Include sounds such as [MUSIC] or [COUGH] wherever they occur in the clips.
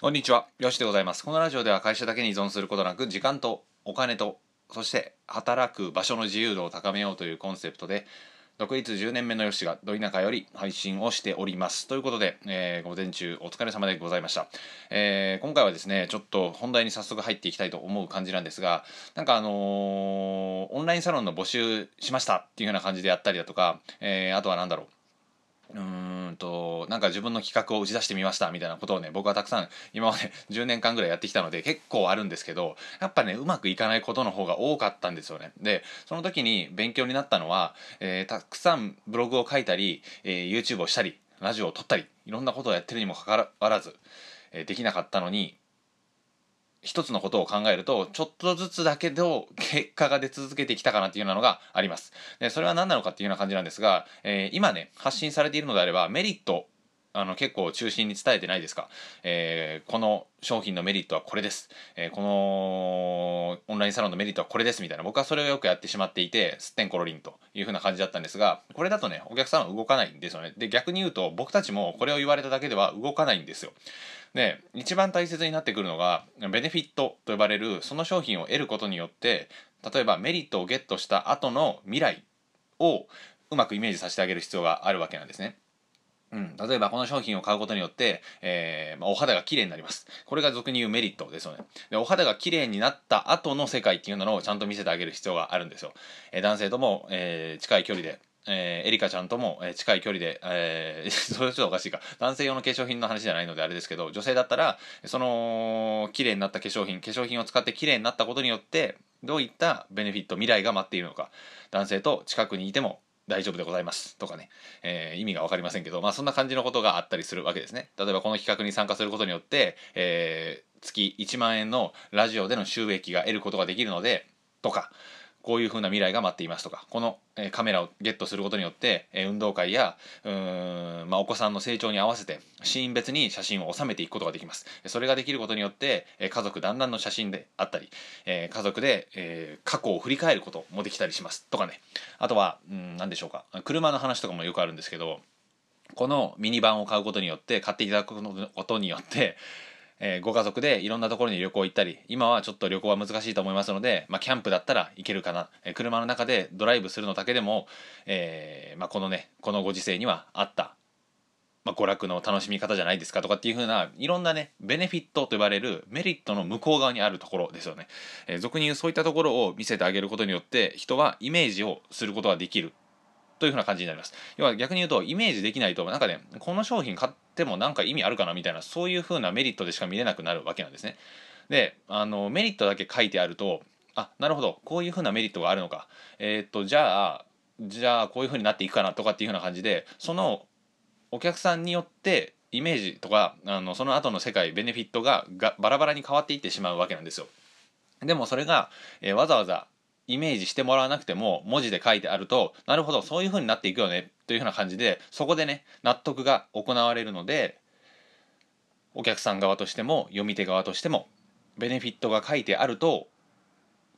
こんにちは、よしでございます。このラジオでは会社だけに依存することなく、時間とお金と、そして働く場所の自由度を高めようというコンセプトで、独立10年目のよしがど田舎より配信をしております。ということで、えー午前中お疲れ様でございました。えー今回はですね、ちょっと本題に早速入っていきたいと思う感じなんですが、なんかあのーオンラインサロンの募集しましたっていうような感じでやったりだとか、えあとはなんだろう、うーんとなんか自分の企画を打ち出してみましたみたいなことをね僕はたくさん今まで [LAUGHS] 10年間ぐらいやってきたので結構あるんですけどやっぱねうまくいかないことの方が多かったんですよね。でその時に勉強になったのは、えーたくさんブログを書いたり、えー YouTube をしたりラジオを撮ったりいろんなことをやってるにもかかわらず、えーできなかったのに一つのことを考えるとちょっとずつだけど結果が出続けてきたかなっていうようなのがあります。でそれは何なのかっていうような感じなんですが、えー今ね発信されているのであればメリットあの結構中心に伝えてないですか、えーこの商品のメリットはこれです、えーこのオンラインサロンのメリットはこれですみたいな。僕はそれをよくやってしまっていてすってんころりんというふうな感じだったんですがこれだとねお客さんは動かないんですよね。で逆に言うと僕たちもこれを言われただけでは動かないんですよ。で一番大切になってくるのがベネフィットと呼ばれるその商品を得ることによって例えばメリットをゲットした後の未来をうまくイメージさせてあげる必要があるわけなんですね。うん、例えばこの商品を買うことによって、えーまあ、お肌が綺麗になります。これが俗に言うメリットですよね。で、お肌が綺麗になった後の世界っていうのをちゃんと見せてあげる必要があるんですよ。えー男性とも、えー近い距離で、えーエリカちゃんとも、えー近い距離で、えー [LAUGHS] それちょっとおかしいか。男性用の化粧品の話じゃないのであれですけど、女性だったら、その、綺麗になった化粧品、化粧品を使って綺麗になったことによって、どういったベネフィット、未来が待っているのか。男性と近くにいても大丈夫でございますとかね、えー意味が分かりませんけど、まあ、そんな感じのことがあったりするわけですね例えばこの企画に参加することによって、えー月1万円のラジオでの収益が得ることができるのでとかこういう風な未来が待っていますとかこの、カメラをゲットすることによって、運動会やうーん、まあ、お子さんの成長に合わせてシーン別に写真を収めていくことができます。それができることによって、家族団らんの写真であったり、家族で、過去を振り返ることもできたりしますとかね。あとは、うん、何でしょうか。車の話とかもよくあるんですけどこのミニバンを買うことによって買っていただくことによって、えーご家族でいろんなところに旅行行ったり今はちょっと旅行は難しいと思いますので、まあ、キャンプだったら行けるかな、えー車の中でドライブするのだけでも、えーまあ、このねこのご時世にはあった、まあ、娯楽の楽しみ方じゃないですかとかっていう風ないろんなねベネフィットと呼ばれるメリットの向こう側にあるところですよね、え俗に言うそういったところを見せてあげることによって人はイメージをすることができる。というふうな感じになります。要は逆に言うとイメージできないとなんかねこの商品買ってもなんか意味あるかなみたいなそういうふうなメリットでしか見れなくなるわけなんですね。であのメリットだけ書いてあるとあなるほどこういうふうなメリットがあるのか。えーっとじゃあじゃあこういうふうになっていくかなとかっていうふうな感じでそのお客さんによってイメージとかあのその後の世界ベネフィットががバラバラに変わっていってしまうわけなんですよ。でもそれが、えーわざわざイメージしてもらわなくても文字で書いてあるとなるほどそういう風になっていくよねというふうな感じでそこでね納得が行われるのでお客さん側としても読み手側としてもベネフィットが書いてあると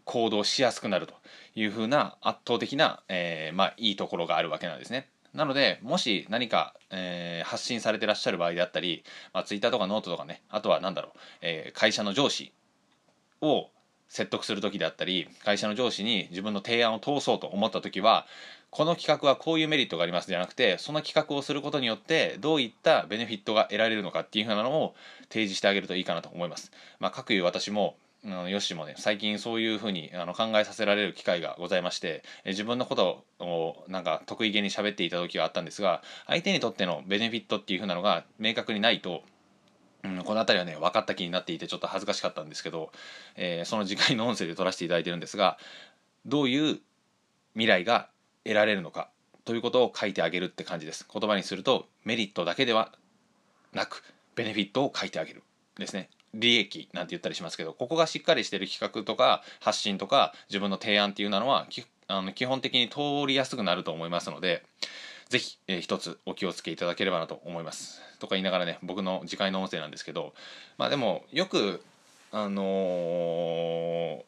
行動しやすくなるというふうな圧倒的な、えーまあ、いいところがあるわけなんですね。なのでもし何か、えー発信されてらっしゃる場合であったり、まあ、Twitter とかノートとかねあとは何だろう、えー会社の上司を説得する時であったり会社の上司に自分の提案を通そうと思った時はこの企画はこういうメリットがありますじゃなくてその企画をすることによってどういったベネフィットが得られるのかっていうふうなのを提示してあげるといいかなと思います。まあ、各いう私もうんヨッシーもね最近そういうふうにあの考えさせられる機会がございましてえ自分のことをなんか得意げに喋っていた時があったんですが相手にとってのベネフィットっていうふうなのが明確にないとうん、この辺りはね分かった気になっていてちょっと恥ずかしかったんですけど、えーその次回の音声で撮らせていただいてるんですがどういう未来が得られるのかということを書いてあげるって感じです。言葉にするとメリットだけではなくベネフィットを書いてあげるですね。利益なんて言ったりしますけどここがしっかりしてる企画とか発信とか自分の提案っていうのはあの基本的に通りやすくなると思いますのでぜひ、えー一つお気をつけいただければなと思います。とか言いながらね僕の次回の音声なんですけどまあでもよくあのー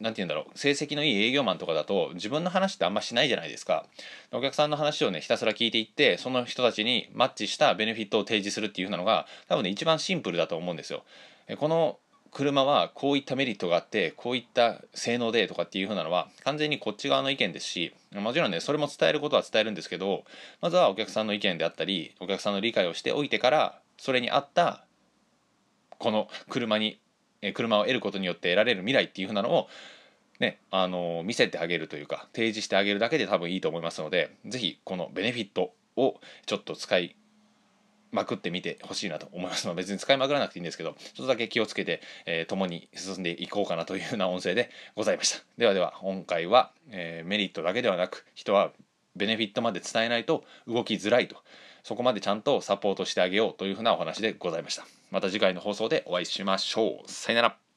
何て言うんだろう成績のいい営業マンとかだと自分の話ってあんましないじゃないですかお客さんの話をねひたすら聞いていってその人たちにマッチしたベネフィットを提示するっていう風なのが多分ね一番シンプルだと思うんですよこの車はこういったメリットがあってこういった性能でとかっていう風なのは完全にこっち側の意見ですしもちろんねそれも伝えることは伝えるんですけどまずはお客さんの意見であったりお客さんの理解をしておいてからそれに合ったこの車に車を得ることによって得られる未来っていう風なのをね、あの見せてあげるというか提示してあげるだけで多分いいと思いますので是非このベネフィットをちょっと使いまくってみてほしいなと思います。ので別に使いまくらなくていいんですけどちょっとだけ気をつけて、えー、共に進んでいこうかなというような音声でございました。ではでは今回は、えー、メリットだけではなく人はベネフィットまで伝えないと動きづらいと。そこまでちゃんとサポートしてあげようというふうなお話でございました。また次回の放送でお会いしましょう。さよなら。